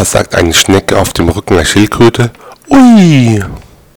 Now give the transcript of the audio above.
Was sagt eine Schnecke auf dem Rücken der Schildkröte? Ui!